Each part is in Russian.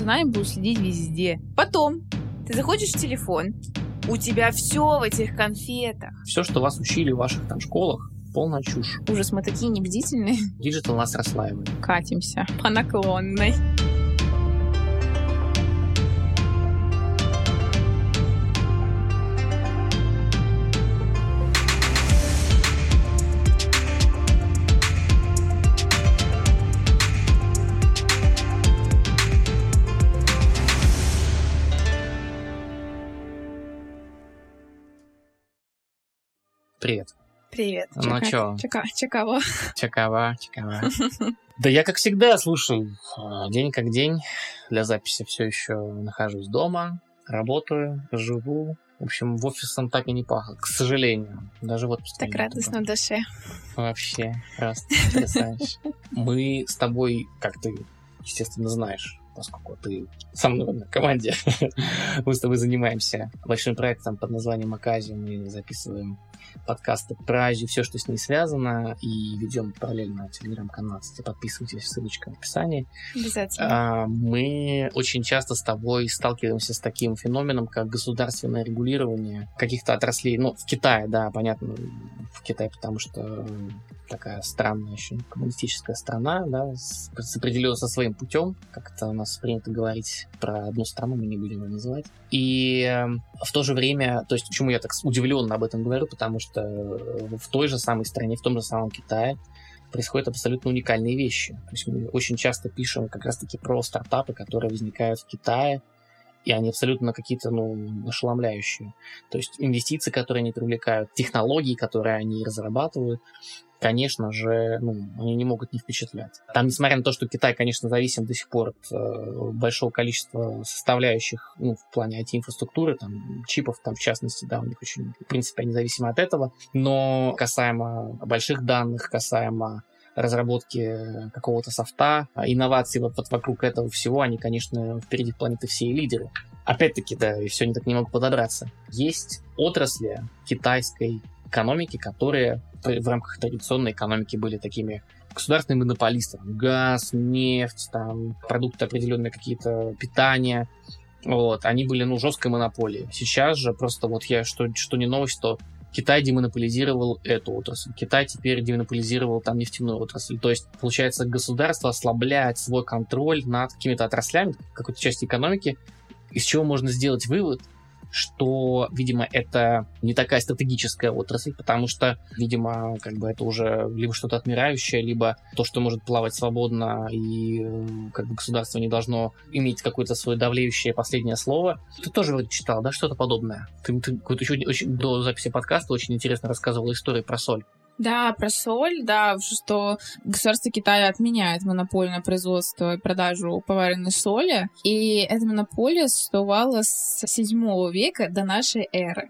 за нами будут следить везде. Потом ты заходишь в телефон, у тебя все в этих конфетах. Все, что вас учили в ваших там школах, полная чушь. Ужас, мы такие небдительные. Digital нас расслаивает. Катимся по наклонной. Привет. Привет. Ну чё? Чека, чекаво. Чекава, чекава. Да я, как всегда, слушай, а, день как день. Для записи все еще нахожусь дома, работаю, живу. В общем, в офисом так и не пахло, к сожалению. Даже вот Так радостно в душе. Вообще, просто потрясающе. Мы с тобой, как ты, естественно, знаешь, поскольку ты со мной в одной команде, мы с тобой занимаемся большим проектом под названием Аказия. Мы записываем подкасты про Азию, все, что с ней связано, и ведем параллельно телеграм-канал. Кстати, подписывайтесь, ссылочка в описании. Обязательно. А, мы очень часто с тобой сталкиваемся с таким феноменом, как государственное регулирование каких-то отраслей. Ну, в Китае, да, понятно, в Китае, потому что такая странная еще коммунистическая страна, да, с, определенно со своим путем, как это у нас принято говорить про одну страну, мы не будем ее называть. И э, в то же время, то есть почему я так удивленно об этом говорю, потому что в той же самой стране, в том же самом Китае происходят абсолютно уникальные вещи. То есть мы очень часто пишем как раз-таки про стартапы, которые возникают в Китае, и они абсолютно какие-то, ну, ошеломляющие. То есть инвестиции, которые они привлекают, технологии, которые они разрабатывают, конечно же, ну, они не могут не впечатлять. Там, несмотря на то, что Китай, конечно, зависим до сих пор от э, большого количества составляющих, ну, в плане IT-инфраструктуры, там, чипов, там, в частности, да, у них очень, в принципе, они зависимы от этого, но касаемо больших данных, касаемо разработки какого-то софта, инноваций вот, вот вокруг этого всего, они, конечно, впереди планеты все и лидеры. Опять-таки, да, и все они так не могут подобраться. Есть отрасли китайской экономики, которые в рамках традиционной экономики были такими государственными монополистами. Газ, нефть, там, продукты определенные какие-то, питания. Вот, они были, ну, жесткой монополией. Сейчас же просто вот я, что, что не новость, то Китай демонополизировал эту отрасль. Китай теперь демонополизировал там нефтяную отрасль. То есть, получается, государство ослабляет свой контроль над какими-то отраслями, какой-то части экономики, из чего можно сделать вывод, что, видимо, это не такая стратегическая отрасль, потому что, видимо, как бы это уже либо что-то отмирающее, либо то, что может плавать свободно, и как бы государство не должно иметь какое-то свое давлеющее последнее слово. Ты тоже вроде читал, да, что-то подобное? Ты, ты какой-то еще очень, до записи подкаста очень интересно рассказывал историю про соль. Да, про соль, да, что государство Китая отменяет монополию на производство и продажу поваренной соли, и эта монополия существовала с 7 века до нашей эры.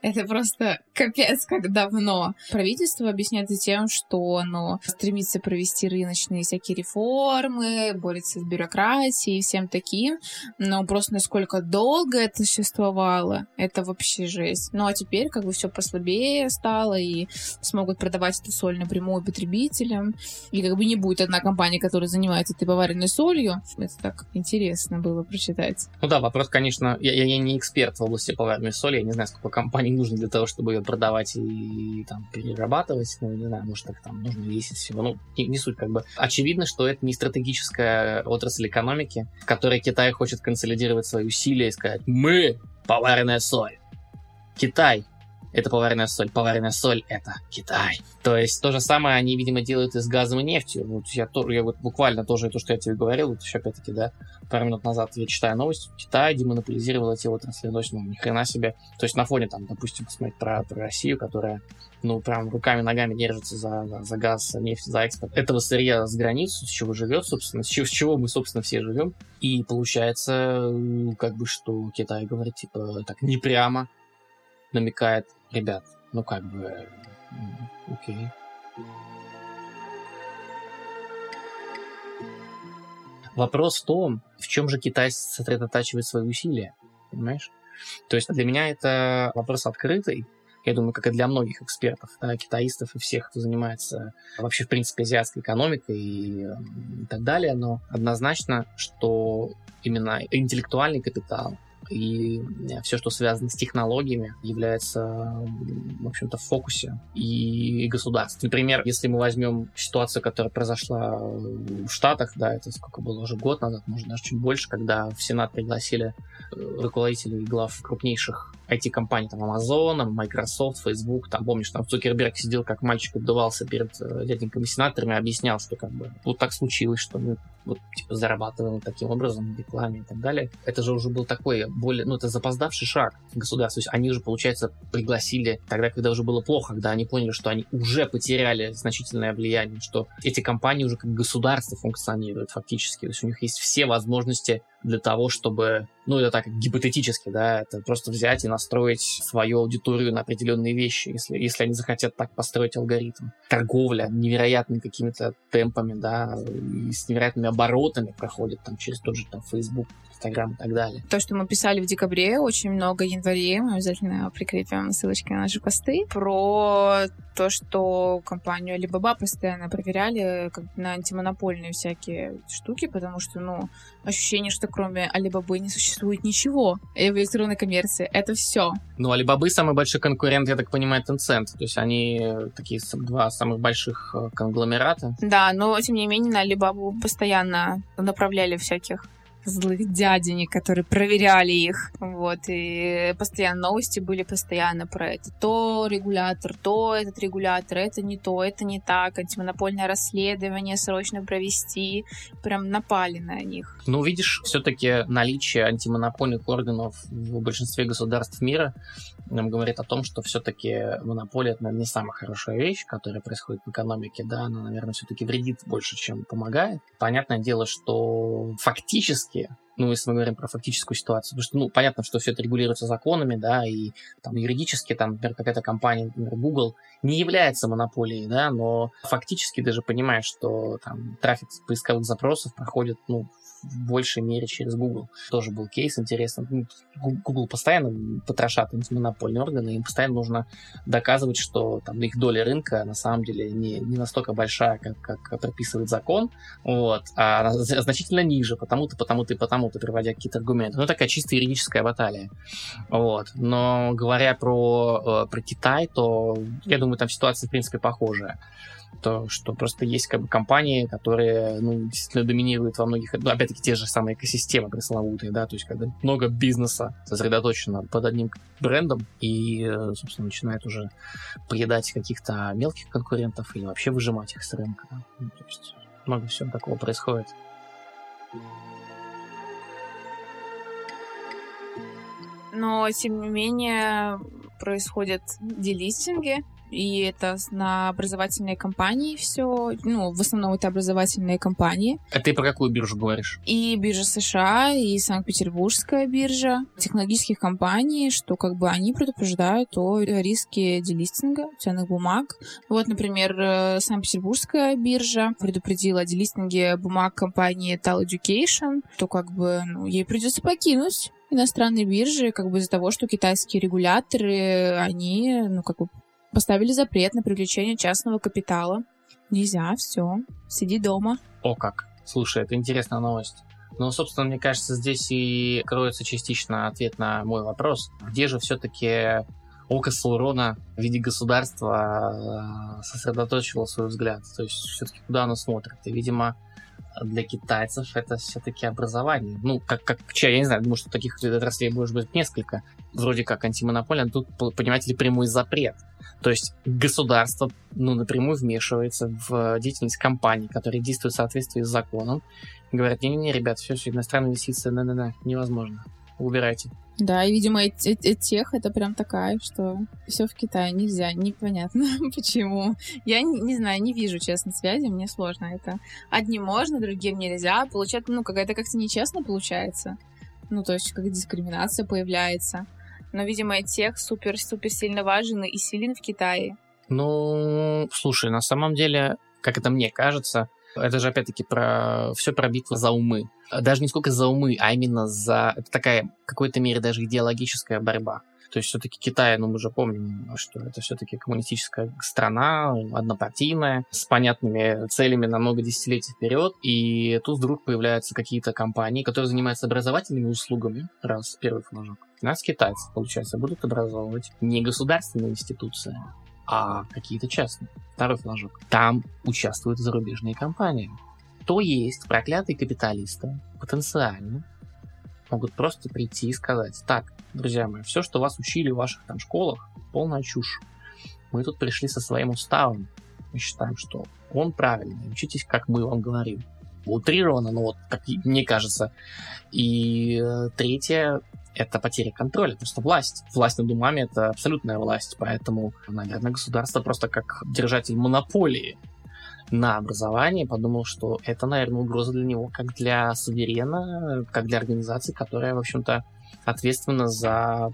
Это просто капец как давно. Правительство объясняет это тем, что оно стремится провести рыночные всякие реформы, борется с бюрократией и всем таким. Но просто насколько долго это существовало, это вообще жесть. Ну а теперь как бы все послабее стало, и смогут продавать эту соль напрямую потребителям. И как бы не будет одна компания, которая занимается этой поваренной солью. Это так интересно было прочитать. Ну да, вопрос, конечно, я, я, не эксперт в области поваренной соли, я не знаю, сколько компаний не нужно для того, чтобы ее продавать и, и там перерабатывать. Ну, не знаю, может, их там нужно весить всего. Ну, не, не суть, как бы. Очевидно, что это не стратегическая отрасль экономики, в которой Китай хочет консолидировать свои усилия и сказать, мы поваренная соль. Китай, это поваренная соль. Поваренная соль — это Китай. То есть то же самое они, видимо, делают и с газом и нефтью. Вот я, я вот буквально тоже то, что я тебе говорил, вот еще опять-таки, да, пару минут назад я читаю новость, Китай демонополизировал эти есть, ну, ни хрена себе. То есть на фоне, там, допустим, посмотреть про, про Россию, которая, ну, прям руками-ногами держится за, за, за газ, нефть, за экспорт этого сырья с границы, с чего живет, собственно, с чего, с чего мы, собственно, все живем. И получается, как бы, что Китай говорит, типа, так, не прямо намекает, ребят, ну как бы, окей. Вопрос в том, в чем же Китай сосредотачивает свои усилия, понимаешь? То есть для меня это вопрос открытый, я думаю, как и для многих экспертов, да, китаистов и всех, кто занимается вообще, в принципе, азиатской экономикой и, и так далее, но однозначно, что именно интеллектуальный капитал, и э, все, что связано с технологиями, является, в общем-то, в фокусе и государств. Например, если мы возьмем ситуацию, которая произошла в Штатах, да, это сколько было уже год назад, может даже чуть больше, когда в Сенат пригласили э, руководителей глав крупнейших IT-компаний, там, Amazon, Microsoft, Facebook, там, помнишь, там Цукерберг сидел, как мальчик отдувался перед э, дяденьками сенаторами, объяснял, что как бы вот так случилось, что мы вот, типа, зарабатываем таким образом в рекламе и так далее. Это же уже был такой более, ну, это запоздавший шаг государства. То есть они уже, получается, пригласили тогда, когда уже было плохо, когда они поняли, что они уже потеряли значительное влияние, что эти компании уже как государство функционируют фактически. То есть у них есть все возможности для того, чтобы, ну, это так гипотетически, да, это просто взять и настроить свою аудиторию на определенные вещи, если, если они захотят так построить алгоритм. Торговля невероятными какими-то темпами, да, и с невероятными оборотами проходит там через тот же там Facebook, Инстаграм и так далее. То, что мы писали в декабре, очень много январе, мы обязательно прикрепим ссылочки на наши посты, про то, что компанию Alibaba постоянно проверяли как на антимонопольные всякие штуки, потому что, ну, ощущение, что кроме Alibaba не существует ничего в электронной коммерции. Это все. Ну, Alibaba самый большой конкурент, я так понимаю, Tencent. То есть они такие два самых больших э, конгломерата. Да, но тем не менее на Alibaba постоянно направляли всяких злых дяденек, которые проверяли их. Вот, и постоянно новости были постоянно про это. То регулятор, то этот регулятор, это не то, это не так, антимонопольное расследование срочно провести. Прям напали на них. Ну, видишь, все-таки наличие антимонопольных органов в большинстве государств мира нам говорит о том, что все-таки монополия это, наверное, не самая хорошая вещь, которая происходит в экономике, да, она, наверное, все-таки вредит больше, чем помогает. Понятное дело, что фактически ну, если мы говорим про фактическую ситуацию, потому что, ну, понятно, что все это регулируется законами, да, и там юридически, там, например, какая-то компания, например, Google, не является монополией, да, но фактически даже понимаешь, что там трафик поисковых запросов проходит, ну, в большей мере через Google. Тоже был кейс интересный. Ну, Google постоянно потрошат антимонопольные органы, им постоянно нужно доказывать, что там их доля рынка на самом деле не, не настолько большая, как, как прописывает закон, вот, а значительно ниже, потому-то, потому-то и потому-то, приводя какие-то аргументы. Ну, такая чисто юридическая баталия. Вот. Но говоря про, э, про Китай, то я думаю, там ситуация, в принципе, похожая то что просто есть как бы компании, которые, ну, действительно доминируют во многих, ну, опять-таки, те же самые экосистемы пресловутые, да, то есть когда много бизнеса сосредоточено под одним брендом и, э, собственно, начинает уже поедать каких-то мелких конкурентов или вообще выжимать их с рынка. Ну, то есть много всего такого происходит. Но, тем не менее, происходят делистинги, и это на образовательные компании все, ну, в основном это образовательные компании. А ты про какую биржу говоришь? И биржа США, и Санкт-Петербургская биржа технологических компаний, что как бы они предупреждают о риске делистинга ценных бумаг. Вот, например, э, Санкт-Петербургская биржа предупредила о делистинге бумаг компании Tal Education, что как бы ну, ей придется покинуть иностранные биржи, как бы из-за того, что китайские регуляторы, они, ну, как бы Поставили запрет на привлечение частного капитала. Нельзя, все, сиди дома. О как. Слушай, это интересная новость. Ну, собственно, мне кажется, здесь и кроется частично ответ на мой вопрос. Где же все-таки око Саурона в виде государства э, сосредоточило свой взгляд? То есть все-таки куда оно смотрит? И, видимо, для китайцев это все-таки образование. Ну, как, как я не знаю, думаю, что таких отраслей может быть несколько. Вроде как антимонопольно, а тут, понимаете ли, прямой запрет. То есть государство ну, напрямую вмешивается в деятельность компаний, которые действуют в соответствии с законом. Говорят, не-не-не, ребят, все, все, иностранные инвестиции, на-на-на, невозможно. Убирайте. Да, и, видимо, тех это прям такая, что все в Китае нельзя. Непонятно почему. Я не, не знаю, не вижу, честно, связи, мне сложно это. Одним можно, другим нельзя. Получается, ну, какая-то как-то нечестно получается. Ну, то есть, как дискриминация появляется. Но, видимо, тех супер-супер сильно важен и силен в Китае. Ну, слушай, на самом деле, как это мне кажется, это же опять-таки про все про битву за умы. Даже не сколько за умы, а именно за... Это такая, в какой-то мере, даже идеологическая борьба. То есть все-таки Китай, ну мы уже помним, что это все-таки коммунистическая страна, однопартийная, с понятными целями на много десятилетий вперед. И тут вдруг появляются какие-то компании, которые занимаются образовательными услугами, раз первый флажок. Нас китайцы, получается, будут образовывать не государственные институции, а какие-то частные. Второй флажок. Там участвуют зарубежные компании. То есть проклятые капиталисты потенциально могут просто прийти и сказать, так, друзья мои, все, что вас учили в ваших там школах, полная чушь. Мы тут пришли со своим уставом. Мы считаем, что он правильный. Учитесь, как мы вам говорим. Утрированно, но вот, как мне кажется. И э, третье, это потеря контроля, просто власть. Власть над умами — это абсолютная власть, поэтому, наверное, государство просто как держатель монополии на образование подумал, что это, наверное, угроза для него как для суверена, как для организации, которая, в общем-то, ответственна за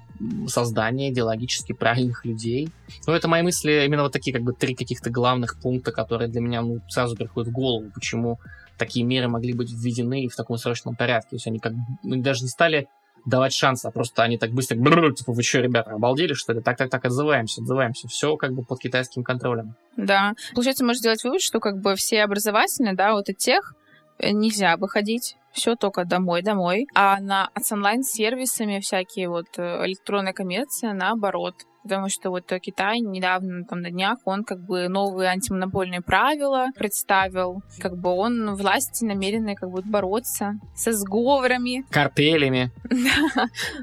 создание идеологически правильных людей. Ну, это мои мысли, именно вот такие, как бы, три каких-то главных пункта, которые для меня, ну, сразу приходят в голову, почему такие меры могли быть введены в таком срочном порядке. То есть они как ну, даже не стали давать шанс, а просто они так быстро, типа, вы что, ребята, обалдели, что ли? Так-так-так, отзываемся, отзываемся. Все как бы под китайским контролем. Да. Получается, можно сделать вывод, что как бы все образовательные, да, вот и тех нельзя выходить, все только домой, домой. А на, с онлайн-сервисами всякие вот э, электронная коммерция, наоборот, потому что вот Китай недавно, там на днях, он как бы новые антимонопольные правила представил, как бы он власти намерены как бы бороться со сговорами. Картелями.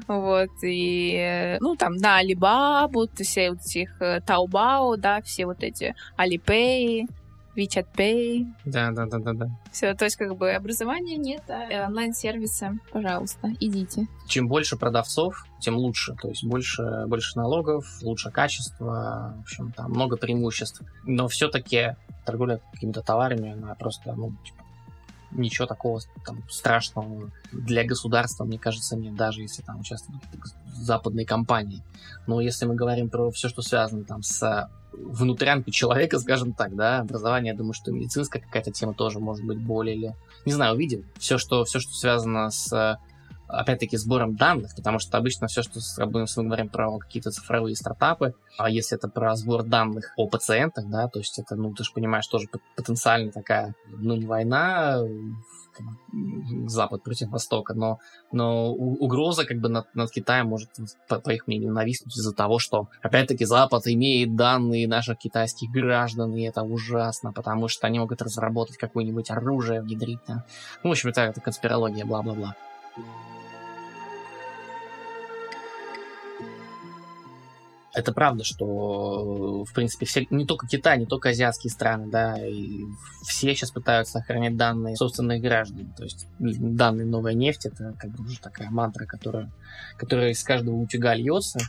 Вот, и, ну, там, на Alibaba, все вот этих э, Taobao, да, все вот эти Alipay, WeChat Pay. Да, да, да, да, да. Все, то есть как бы образования нет, а онлайн-сервисы, пожалуйста, идите. Чем больше продавцов, тем лучше. То есть больше, больше налогов, лучше качество, в общем, там много преимуществ. Но все-таки торговля какими-то товарами, она просто, ну, типа, ничего такого там, страшного для государства, мне кажется, нет, даже если там участвуют западные компании. Но если мы говорим про все, что связано там с внутрянкой человека, скажем так, да, образование, я думаю, что медицинская какая-то тема тоже может быть более или... Не знаю, увидим. Все, что, все, что связано с опять-таки, сбором данных, потому что обычно все, что мы говорим про какие-то цифровые стартапы, а если это про сбор данных о пациентах, да, то есть это, ну, ты же понимаешь, тоже потенциально такая, ну, не война, Запад против Востока, но, но угроза как бы над, над Китаем может, по, по их мнению, нависнуть из-за того, что, опять-таки, Запад имеет данные наших китайских граждан, и это ужасно, потому что они могут разработать какое-нибудь оружие, внедрить. Да? Ну, в общем, это, это конспирология, бла-бла-бла. Это правда, что, в принципе, все, не только Китай, не только азиатские страны, да, и все сейчас пытаются сохранять данные собственных граждан. То есть данные новая нефть, это как бы уже такая мантра, которая, которая из каждого утюга льется.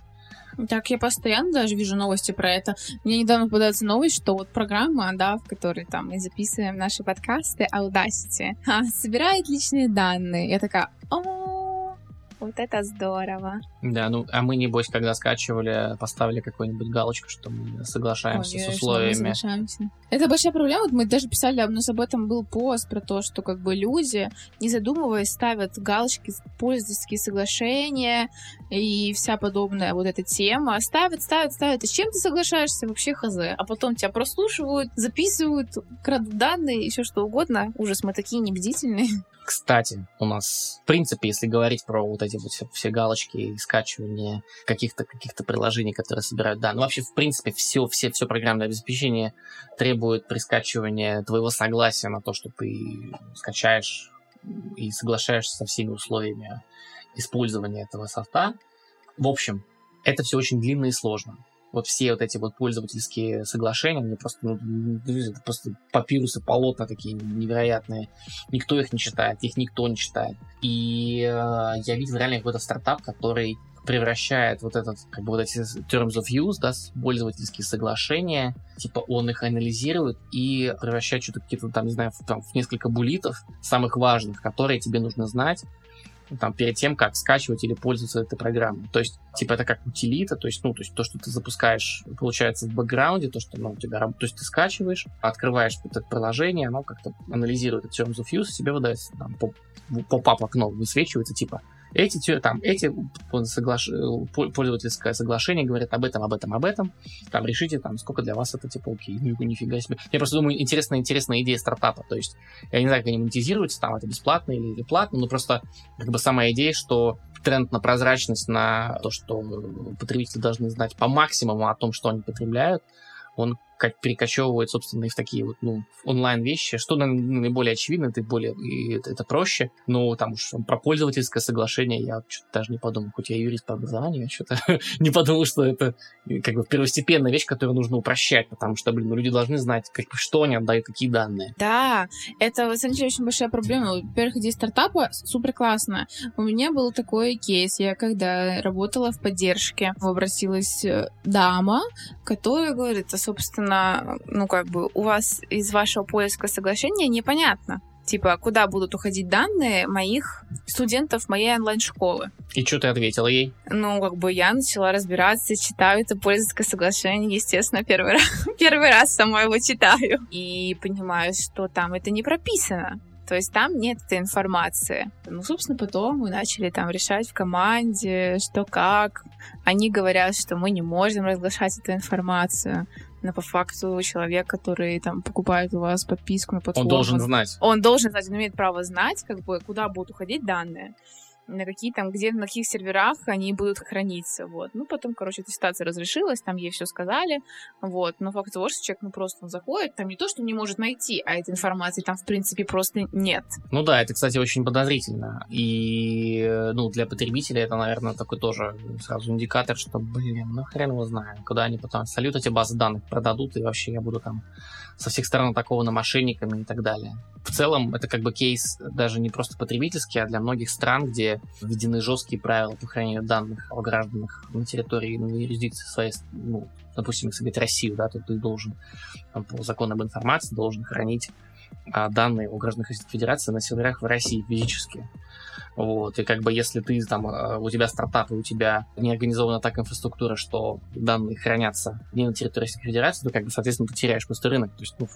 Так, я постоянно даже вижу новости про это. Мне недавно попадается новость, что вот программа, да, в которой там мы записываем наши подкасты, Audacity, собирает личные данные. Я такая, о, вот это здорово. Да, ну, а мы, небось, когда скачивали, поставили какую-нибудь галочку, что мы соглашаемся Ой, с условиями. Соглашаемся. Это большая проблема. Вот мы даже писали, у нас об этом был пост про то, что как бы люди, не задумываясь, ставят галочки, пользовательские соглашения и вся подобная вот эта тема. Ставят, ставят, ставят. И с чем ты соглашаешься? Вообще хз. А потом тебя прослушивают, записывают, крадут данные, еще что угодно. Ужас, мы такие небдительные. Кстати, у нас, в принципе, если говорить про вот эти вот все, все галочки и скачивание каких-то каких приложений, которые собирают данные, ну, вообще, в принципе, все, все, все программное обеспечение требует при скачивании твоего согласия на то, что ты скачаешь и соглашаешься со всеми условиями использования этого софта. В общем, это все очень длинно и сложно вот все вот эти вот пользовательские соглашения, они просто, ну, просто папирусы, полотна такие невероятные. Никто их не читает, их никто не читает. И э, я видел реально какой-то стартап, который превращает вот этот, как бы вот эти terms of use, да, пользовательские соглашения, типа он их анализирует и превращает что-то какие-то там, не знаю, в, там, в несколько булитов, самых важных, которые тебе нужно знать, там, перед тем, как скачивать или пользоваться этой программой. То есть, типа, это как утилита, то есть, ну, то есть, то, что ты запускаешь, получается, в бэкграунде, то, что, ну, у тебя, то есть, ты скачиваешь, открываешь это приложение, оно как-то анализирует Terms of Use, тебе выдается, там, поп-ап окно высвечивается, типа, эти, там, эти соглаш... пользовательское соглашение говорят об этом, об этом, об этом. Там решите, там, сколько для вас это, типа, окей, ну, нифига себе. Я просто думаю, интересная, интересная идея стартапа. То есть, я не знаю, как они монетизируются, там, это бесплатно или, или платно, но просто, как бы, сама идея, что тренд на прозрачность, на то, что потребители должны знать по максимуму о том, что они потребляют, он как перекочевывает, собственно, и в такие вот, ну, онлайн-вещи, что наиболее очевидно, это более, и это, проще, но там уж про пользовательское соглашение я что-то даже не подумал, хоть я юрист по образованию, я что-то не подумал, что это как бы первостепенная вещь, которую нужно упрощать, потому что, блин, ну, люди должны знать, как, что они отдают, какие данные. Да, это, на самом деле, очень большая проблема. Во-первых, идея стартапа супер классная. У меня был такой кейс, я когда работала в поддержке, обратилась э, дама, которая говорит, а, собственно, собственно, ну, как бы у вас из вашего поиска соглашения непонятно. Типа, куда будут уходить данные моих студентов моей онлайн-школы. И что ты ответила ей? Ну, как бы я начала разбираться, читаю это пользовательское соглашение, естественно, первый раз, первый раз сама его читаю. И понимаю, что там это не прописано. То есть там нет этой информации. Ну, собственно, потом мы начали там решать в команде, что как. Они говорят, что мы не можем разглашать эту информацию но по факту человек, который там покупает у вас подписку на платформу... Он должен знать. Он должен знать, он имеет право знать, как бы, куда будут уходить данные на какие там, где, на каких серверах они будут храниться, вот. Ну, потом, короче, эта ситуация разрешилась, там ей все сказали, вот. Но факт того, что человек, ну, просто он заходит, там не то, что не может найти, а этой информации там, в принципе, просто нет. Ну да, это, кстати, очень подозрительно. И, ну, для потребителя это, наверное, такой тоже сразу индикатор, что, блин, ну хрен его знает, куда они потом салют эти базы данных продадут, и вообще я буду там со всех сторон атакованы мошенниками и так далее. В целом, это как бы кейс даже не просто потребительский, а для многих стран, где введены жесткие правила по хранению данных о гражданах на территории на юрисдикции своей, ну, допустим, если говорить Россию, да, то ты должен по закону об информации должен хранить а, данные о гражданах Российской Федерации на серверах в России физически. Вот, и как бы если ты там, э, у тебя стартап, и у тебя не организована так инфраструктура, что данные хранятся не на территории Российской Федерации, то как бы, соответственно, ты теряешь просто рынок. То есть, ну,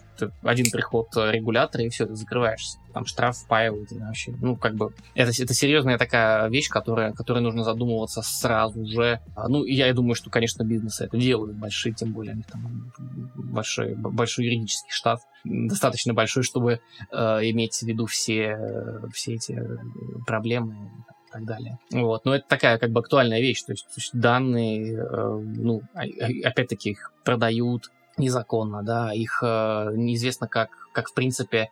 один приход регулятора, и все, ты закрываешься. Там штраф впаивают, вообще, ну, как бы, это, это серьезная такая вещь, которая, которой нужно задумываться сразу же. А, ну, я думаю, что, конечно, бизнесы это делают, большие, тем более, у них там большой, большой юридический штат, достаточно большой, чтобы э, иметь в виду все, все эти проблемы и так далее. Вот. Но это такая как бы актуальная вещь, то есть, то есть данные, э, ну, а, опять-таки их продают незаконно, да, их э, неизвестно как, как в принципе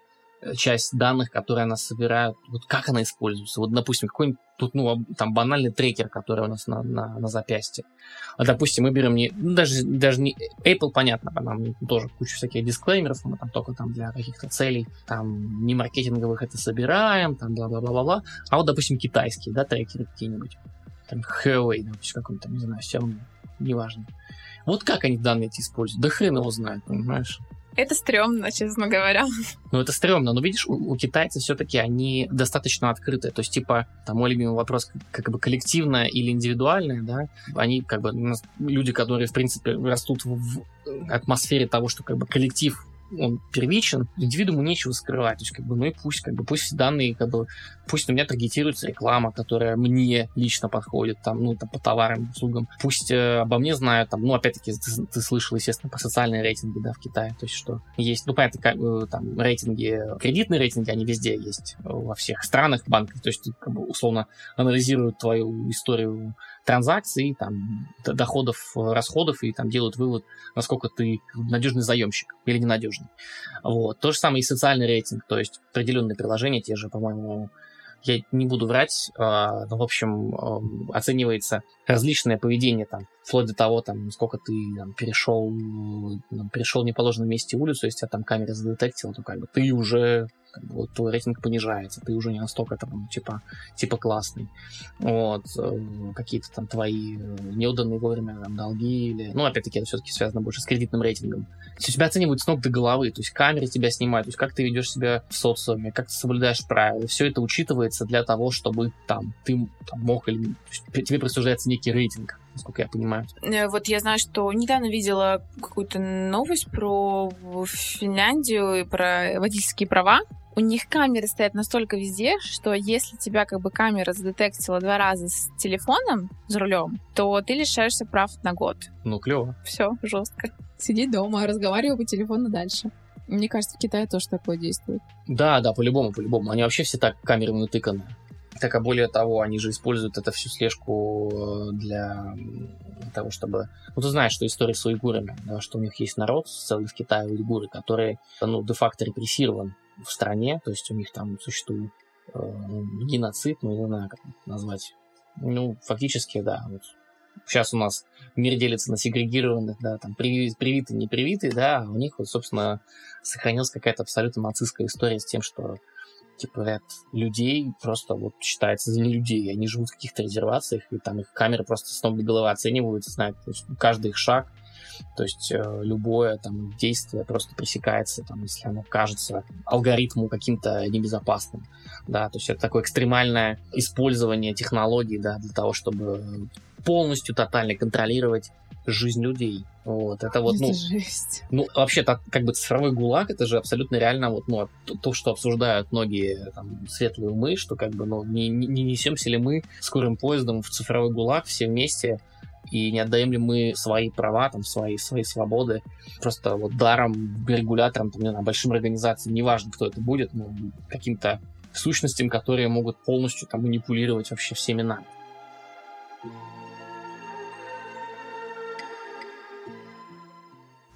часть данных, которые она собирает, вот как она используется. Вот, допустим, какой-нибудь тут, ну, там банальный трекер, который у нас на, на, на запястье. А, допустим, мы берем не, ну, даже, даже не Apple, понятно, нам тоже куча всяких дисклеймеров, мы там только там для каких-то целей, там, не маркетинговых это собираем, там, бла-бла-бла-бла. А вот, допустим, китайские, да, трекеры какие-нибудь. Там, Huawei, допустим, какой-то, не знаю, все неважно. Вот как они данные эти используют? Да хрен его знает, понимаешь? Это стрёмно, честно говоря. Ну, это стрёмно. Но видишь, у, у китайцев все-таки они достаточно открыты. То есть, типа, там мой любимый вопрос, как бы коллективное или индивидуальное, да, они как бы люди, которые, в принципе, растут в атмосфере того, что как бы коллектив он первичен, индивидууму нечего скрывать. То есть, как бы, ну и пусть, как бы, пусть данные, как бы, пусть у меня таргетируется реклама, которая мне лично подходит, там, ну, там, по товарам, услугам. Пусть э, обо мне знают, там, ну, опять-таки, ты, ты слышал, естественно, про социальные рейтинги, да, в Китае. То есть, что есть, ну, понятно, как, э, там, рейтинги, кредитные рейтинги, они везде есть, во всех странах банков. То есть, как бы, условно, анализируют твою историю транзакций, там, доходов, расходов, и там делают вывод, насколько ты надежный заемщик или ненадежный. Вот. То же самое и социальный рейтинг, то есть определенные приложения, те же, по-моему, я не буду врать, а, но, в общем, оценивается различное поведение, там, вплоть до того, там, сколько ты там, перешел, там, перешел в неположенном месте улицу, если тебя там камера задетектила, то как бы ты уже как бы, вот, твой рейтинг понижается, ты уже не настолько там, типа, типа классный. Вот, э, какие-то там твои э, неуданные вовремя там, долги или... Ну, опять-таки, это все-таки связано больше с кредитным рейтингом. Есть тебя оценивают с ног до головы, то есть камеры тебя снимают, то есть как ты ведешь себя в социуме, как ты соблюдаешь правила. Все это учитывается для того, чтобы там ты там, мог или... Тебе присуждается некий рейтинг насколько я понимаю. Э, вот я знаю, что недавно видела какую-то новость про Финляндию и про водительские права. У них камеры стоят настолько везде, что если тебя как бы камера задетектила два раза с телефоном за рулем, то ты лишаешься прав на год. Ну, клево. Все, жестко. Сиди дома, разговаривай по телефону дальше. Мне кажется, в Китае тоже такое действует. Да, да, по-любому, по-любому. Они вообще все так камерами натыканы. Так, а более того, они же используют это всю слежку э, для того, чтобы... Ну, ты знаешь, что история с уйгурами, да, что у них есть народ целый в Китае, уйгуры, который, ну, де-факто репрессирован в стране, то есть у них там существует э, геноцид, ну, не знаю, как назвать. Ну, фактически, да, вот сейчас у нас мир делится на сегрегированных, да, там, привитый, не привитый, да, а у них вот, собственно, сохранилась какая-то абсолютно нацистская история с тем, что типа ряд людей просто вот считается за людей. Они живут в каких-то резервациях, и там их камеры просто с ног до головы оценивают, знают каждый их шаг. То есть э, любое там действие просто пресекается, там, если оно кажется алгоритму каким-то небезопасным. Да, то есть это такое экстремальное использование технологий да, для того, чтобы полностью тотально контролировать жизнь людей. Вот, это вот, ну, жесть. ну, вообще-то, как бы цифровой гулаг, это же абсолютно реально вот, ну, то, что обсуждают многие там, светлые умы, что как бы, ну, не, не несемся ли мы скорым поездом в цифровой гулаг все вместе, и не отдаем ли мы свои права, там, свои, свои свободы просто вот даром, регуляторам, там, не знаю, большим организациям, неважно, кто это будет, ну, каким-то сущностям, которые могут полностью там манипулировать вообще всеми нами.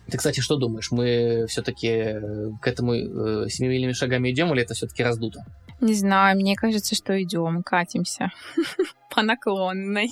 Ты, кстати, что думаешь? Мы все-таки э, к этому э, семимильными шагами идем или это все-таки раздуто? Не знаю, мне кажется, что идем, катимся по наклонной.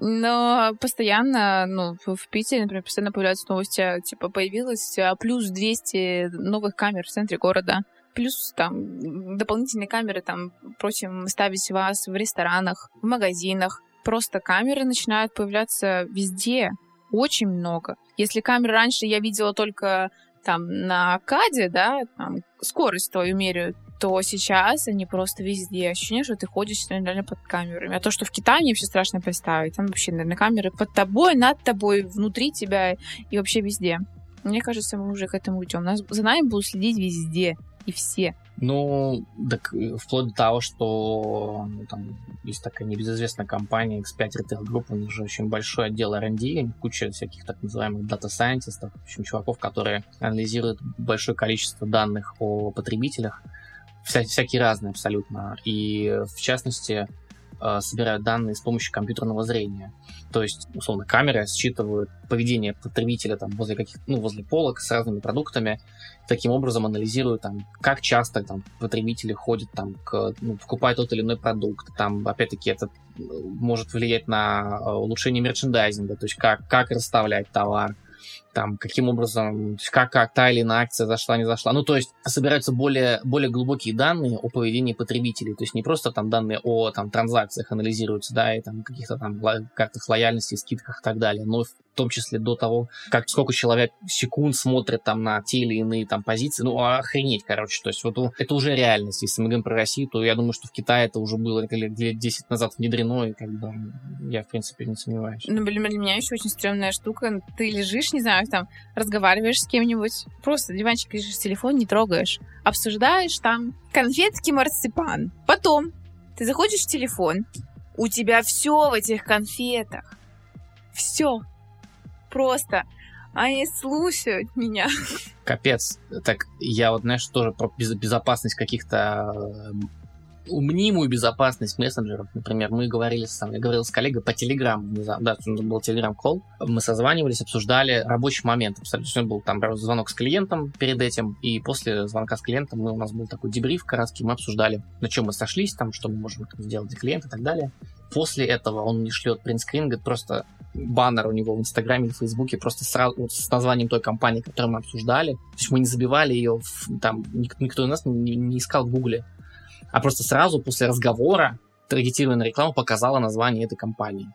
Но постоянно, ну, в Питере, например, постоянно появляются новости, типа, появилось а, плюс 200 новых камер в центре города. Плюс там дополнительные камеры, там, просим ставить вас в ресторанах, в магазинах. Просто камеры начинают появляться везде очень много. Если камеры раньше я видела только там на КАДе, да, там скорость твою меряют, то сейчас они просто везде. Ощущение, что ты ходишь реально под камерами. А то, что в Китае, мне вообще страшно представить. Там вообще, наверное, камеры под тобой, над тобой, внутри тебя и вообще везде. Мне кажется, мы уже к этому идем. Нас, за нами будут следить везде и все. Ну, так э, вплоть до того, что ну, там есть такая небезызвестная компания X5 Retail Group, у них же очень большой отдел R&D, куча всяких так называемых дата-сайентистов, в общем, чуваков, которые анализируют большое количество данных о потребителях, вся, всякие разные абсолютно. И в частности, Э, собирают данные с помощью компьютерного зрения. То есть, условно, камеры считывают поведение потребителя там, возле каких ну, возле полок с разными продуктами, таким образом анализируют, там, как часто там, потребители ходят, там, к, ну, покупают тот или иной продукт. Там, опять-таки, это э, может влиять на э, улучшение мерчендайзинга, то есть как, как расставлять товар, там, каким образом, как, как та или иная акция зашла, не зашла. Ну, то есть собираются более, более глубокие данные о поведении потребителей, то есть не просто там данные о там, транзакциях анализируются, да, и там каких-то там картах лояльности, скидках и так далее, но в том числе до того, как сколько человек секунд смотрит там на те или иные там позиции, ну, охренеть, короче, то есть вот это уже реальность, если мы говорим про Россию, то я думаю, что в Китае это уже было лет 10 назад внедрено, и как бы я, в принципе, не сомневаюсь. Ну, для меня еще очень стрёмная штука, ты лежишь, не знаю, там, разговариваешь с кем-нибудь, просто диванчик лежишь, телефон не трогаешь, обсуждаешь там конфетки марципан. Потом ты заходишь в телефон, у тебя все в этих конфетах. Все. Просто. Они слушают меня. Капец. Так, я вот, знаешь, тоже про безопасность каких-то мнимую безопасность мессенджеров. Например, мы говорили с, я говорил с коллегой по Телеграму, да, был Телеграм-колл, мы созванивались, обсуждали рабочий момент. Абсолютно был там звонок с клиентом перед этим, и после звонка с клиентом мы, у нас был такой дебриф краткий, мы обсуждали, на чем мы сошлись, там, что мы можем сделать для клиента и так далее. После этого он мне шлет принтскрин, говорит, просто баннер у него в Инстаграме или Фейсбуке просто сразу с названием той компании, которую мы обсуждали. То есть мы не забивали ее, в, там никто из нас не, не искал в Гугле а просто сразу после разговора таргетированная реклама показала название этой компании.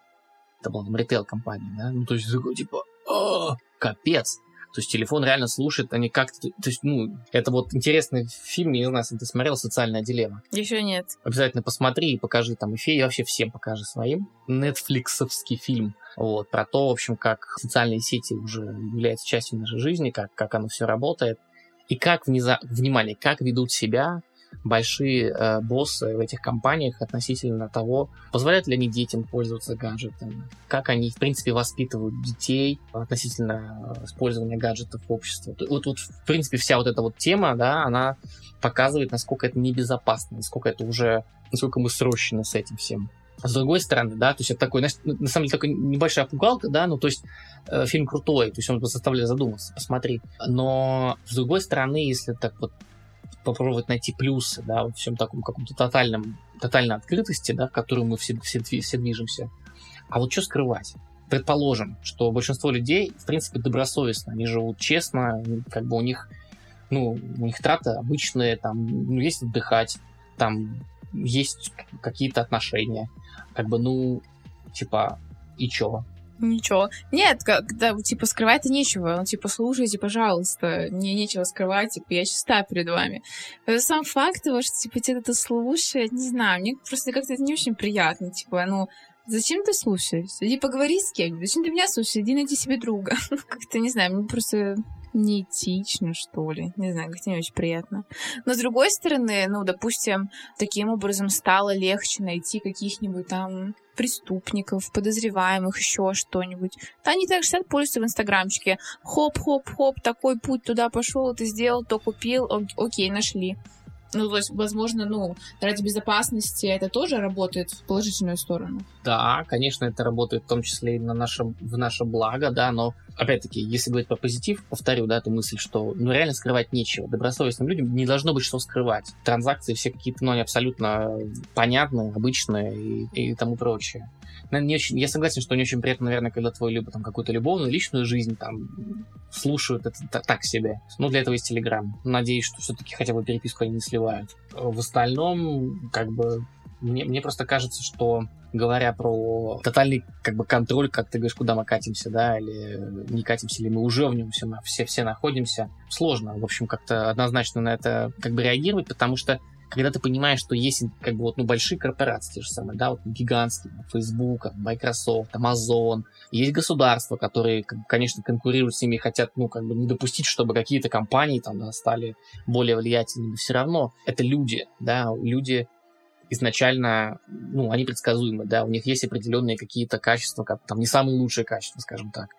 Это была ритейл-компания, да? Ну, то есть, такой, типа, капец. То есть телефон реально слушает, они как-то... То есть, ну, это вот интересный фильм, я не знаю, если ты смотрел «Социальная дилемма». Еще нет. Обязательно посмотри и покажи там эфир, и вообще всем покажи своим. Нетфликсовский фильм. Вот, про то, в общем, как социальные сети уже являются частью нашей жизни, как, как оно все работает. И как, внеза... внимание, как ведут себя большие э, боссы в этих компаниях относительно того, позволяют ли они детям пользоваться гаджетами, как они, в принципе, воспитывают детей относительно использования гаджетов в обществе. Вот, вот, в принципе, вся вот эта вот тема, да, она показывает, насколько это небезопасно, насколько это уже, насколько мы срощены с этим всем. С другой стороны, да, то есть это такой, на самом деле, такой небольшая пугалка, да, ну, то есть э, фильм крутой, то есть он заставляет задуматься, посмотри. Но, с другой стороны, если так вот попробовать найти плюсы, да, во всем таком каком-то тотальном, тотальной открытости, да, в которую мы все, все, все движемся. А вот что скрывать? Предположим, что большинство людей, в принципе, добросовестно, они живут честно, как бы у них, ну, у них траты обычные, там, ну, есть отдыхать, там, есть какие-то отношения, как бы, ну, типа, и чё? Ничего. Нет, когда, типа, скрывать-то нечего. Ну, типа, слушайте, пожалуйста, мне нечего скрывать, типа, я чиста перед вами. Это сам факт того, что, типа, тебе это слушать, не знаю, мне просто как-то это не очень приятно, типа, ну, Зачем ты слушаешь? Иди поговори с кем-нибудь. Зачем ты меня слушаешь? Иди найди себе друга. Как-то, не знаю, мне просто неэтично, что ли. Не знаю, как-то не очень приятно. Но с другой стороны, ну, допустим, таким образом стало легче найти каких-нибудь там преступников, подозреваемых, еще что-нибудь. Да они также сидят, пользуются в инстаграмчике. Хоп-хоп-хоп, такой путь туда пошел, ты сделал, то купил, окей, нашли. Ну, то есть, возможно, ну, ради безопасности это тоже работает в положительную сторону. Да, конечно, это работает в том числе и на наше, в наше благо, да, но, опять-таки, если говорить про позитив, повторю, да, эту мысль, что, ну, реально скрывать нечего. Добросовестным людям не должно быть что скрывать. Транзакции все какие-то, ну, они абсолютно понятные, обычные и, и тому прочее не очень, я согласен, что не очень приятно, наверное, когда твою либо там какую-то любовную, личную жизнь там слушают это так себе. Ну, для этого есть Телеграм. Надеюсь, что все-таки хотя бы переписку они не сливают. В остальном, как бы, мне, мне просто кажется, что говоря про тотальный как бы контроль, как ты говоришь, куда мы катимся, да, или не катимся, или мы уже в нем все, все, все находимся, сложно, в общем, как-то однозначно на это как бы реагировать, потому что когда ты понимаешь, что есть как бы вот, ну, большие корпорации, те же самые, да, вот гигантские, Facebook, Microsoft, Amazon, есть государства, которые, конечно, конкурируют с ними и хотят, ну, как бы не допустить, чтобы какие-то компании там да, стали более влиятельными. Все равно это люди, да, люди изначально, ну, они предсказуемы, да, у них есть определенные какие-то качества, как там не самые лучшие качества, скажем так.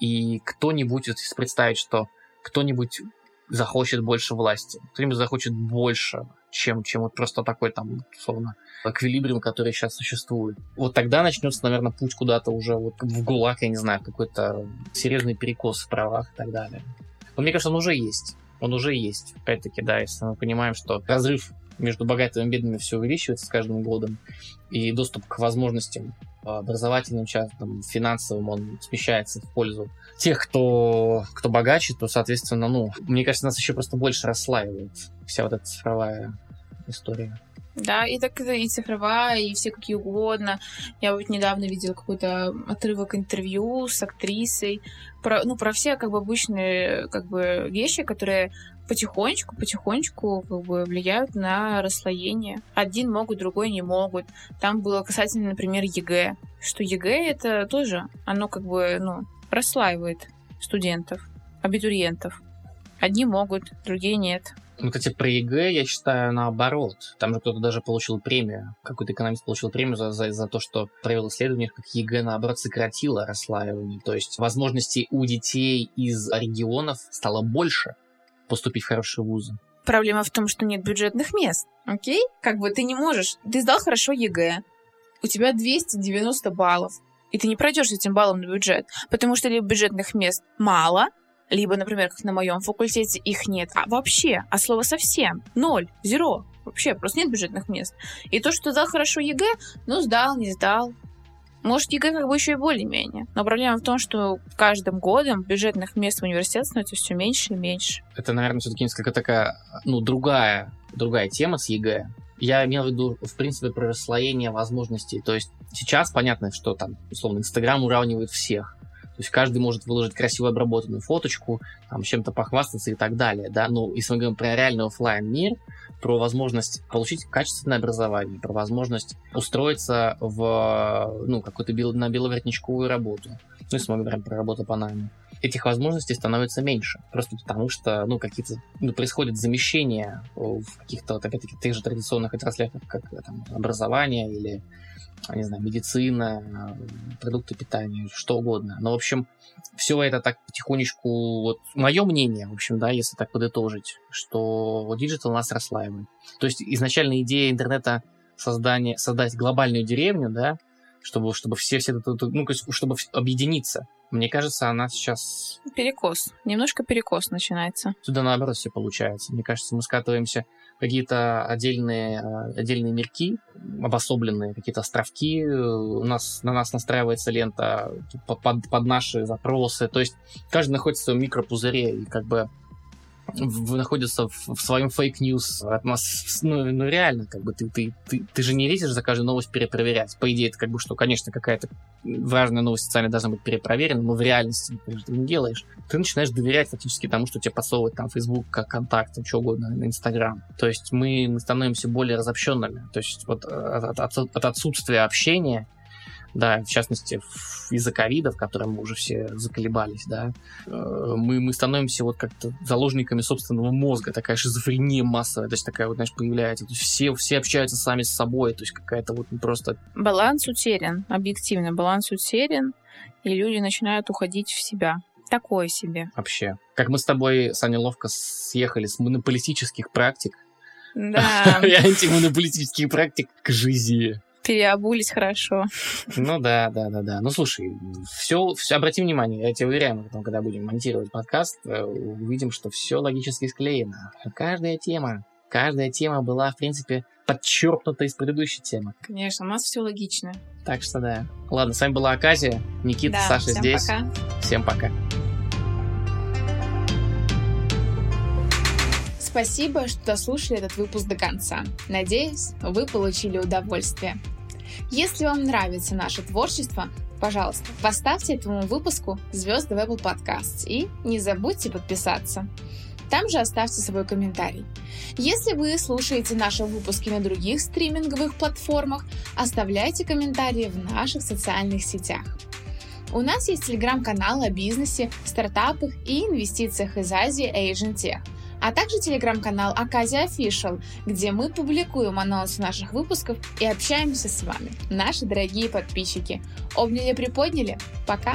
И кто-нибудь, вот если представить, что кто-нибудь захочет больше власти, кто-нибудь захочет больше чем, чем вот просто такой там, условно, эквилибриум, который сейчас существует. Вот тогда начнется, наверное, путь куда-то уже вот в ГУЛАГ, я не знаю, какой-то серьезный перекос в правах и так далее. Но мне кажется, он уже есть. Он уже есть. Опять-таки, да, если мы понимаем, что разрыв между богатыми и бедными все увеличивается с каждым годом, и доступ к возможностям образовательным, частным, финансовым, он смещается в пользу тех, кто, кто богаче, то, соответственно, ну, мне кажется, нас еще просто больше расслаивает вся вот эта цифровая история. Да, и так и цифровая, и все какие угодно. Я вот недавно видела какой-то отрывок интервью с актрисой про, ну, про все как бы обычные как бы вещи, которые потихонечку, потихонечку как бы влияют на расслоение. Один могут, другой не могут. Там было касательно, например, ЕГЭ. Что ЕГЭ это тоже, оно как бы, ну, расслаивает студентов, абитуриентов. Одни могут, другие нет. Ну, кстати, про ЕГЭ я считаю наоборот. Там же кто-то даже получил премию. Какой-то экономист получил премию за, за, за то, что провел исследование, как ЕГЭ, наоборот, сократило расслаивание. То есть возможностей у детей из регионов стало больше поступить в хорошие вузы. Проблема в том, что нет бюджетных мест. Окей? Как бы ты не можешь. Ты сдал хорошо ЕГЭ. У тебя 290 баллов. И ты не пройдешь с этим баллом на бюджет. Потому что либо бюджетных мест мало, либо, например, как на моем факультете, их нет от вообще, от слово совсем. Ноль, зеро. Вообще, просто нет бюджетных мест. И то, что сдал хорошо ЕГЭ, ну, сдал, не сдал. Может, ЕГЭ как бы еще и более-менее. Но проблема в том, что каждым годом бюджетных мест в университет становится все меньше и меньше. Это, наверное, все-таки несколько такая, ну, другая, другая тема с ЕГЭ. Я имел в виду, в принципе, про расслоение возможностей. То есть сейчас понятно, что там, условно, Инстаграм уравнивает всех. То есть каждый может выложить красиво обработанную фоточку, там, чем-то похвастаться и так далее, да, но если мы говорим про реальный офлайн мир, про возможность получить качественное образование, про возможность устроиться в, ну, какую-то бел, на беловоротничковую работу, ну, если мы говорим про работу по найму, этих возможностей становится меньше. Просто потому что, ну, какие-то, ну, происходит замещение в каких-то, вот, опять-таки, тех же традиционных отраслях, как, как там, образование или, не знаю, медицина, продукты питания, что угодно. Но, в общем, все это так потихонечку, вот, мое мнение, в общем, да, если так подытожить, что digital нас расслаивает. То есть изначально идея интернета создания, создать глобальную деревню, да, чтобы, чтобы все, все, ну, чтобы объединиться. Мне кажется, она сейчас... Перекос. Немножко перекос начинается. Сюда наоборот все получается. Мне кажется, мы скатываемся в какие-то отдельные, э, отдельные мирки, обособленные какие-то островки. У нас, на нас настраивается лента под, под наши запросы. То есть каждый находится в своем микропузыре, и как бы находится в, в своем fake news нас, ну, ну реально, как бы ты, ты, ты, ты же не лезешь за каждую новость перепроверять. По идее, это как бы что, конечно, какая-то важная новость социальная должна быть перепроверена, но в реальности ты не делаешь. Ты начинаешь доверять фактически тому, что тебе подсовывает там Facebook, как контакт, что угодно, на Instagram. То есть мы, становимся более разобщенными. То есть вот от, от, от отсутствия общения да, в частности, из-за ковида, в котором мы уже все заколебались, да, э, мы, мы становимся вот как-то заложниками собственного мозга, такая шизофрения массовая, то есть такая вот, знаешь, появляется, то есть все, все общаются сами с собой, то есть какая-то вот просто... Баланс утерян, объективно, баланс утерян, и люди начинают уходить в себя. Такое себе. Вообще. Как мы с тобой, Саня, ловко съехали с монополистических практик да. и антимонополистических практик к жизни переобулись хорошо. Ну да, да, да, да. Ну слушай, все, все обрати внимание, я тебе уверяю, потом, когда будем монтировать подкаст, э, увидим, что все логически склеено. Каждая тема, каждая тема была, в принципе, подчеркнута из предыдущей темы. Конечно, у нас все логично. Так что да. Ладно, с вами была Аказия, Никита, да, Саша всем здесь. Пока. Всем пока. Спасибо, что дослушали этот выпуск до конца. Надеюсь, вы получили удовольствие. Если вам нравится наше творчество, пожалуйста, поставьте этому выпуску звезды в Apple Podcasts и не забудьте подписаться. Там же оставьте свой комментарий. Если вы слушаете наши выпуски на других стриминговых платформах, оставляйте комментарии в наших социальных сетях. У нас есть телеграм-канал о бизнесе, стартапах и инвестициях из Азии Asian Tech – а также телеграм-канал Аказия Official, где мы публикуем анонсы наших выпусков и общаемся с вами, наши дорогие подписчики. Обняли-приподняли. Пока!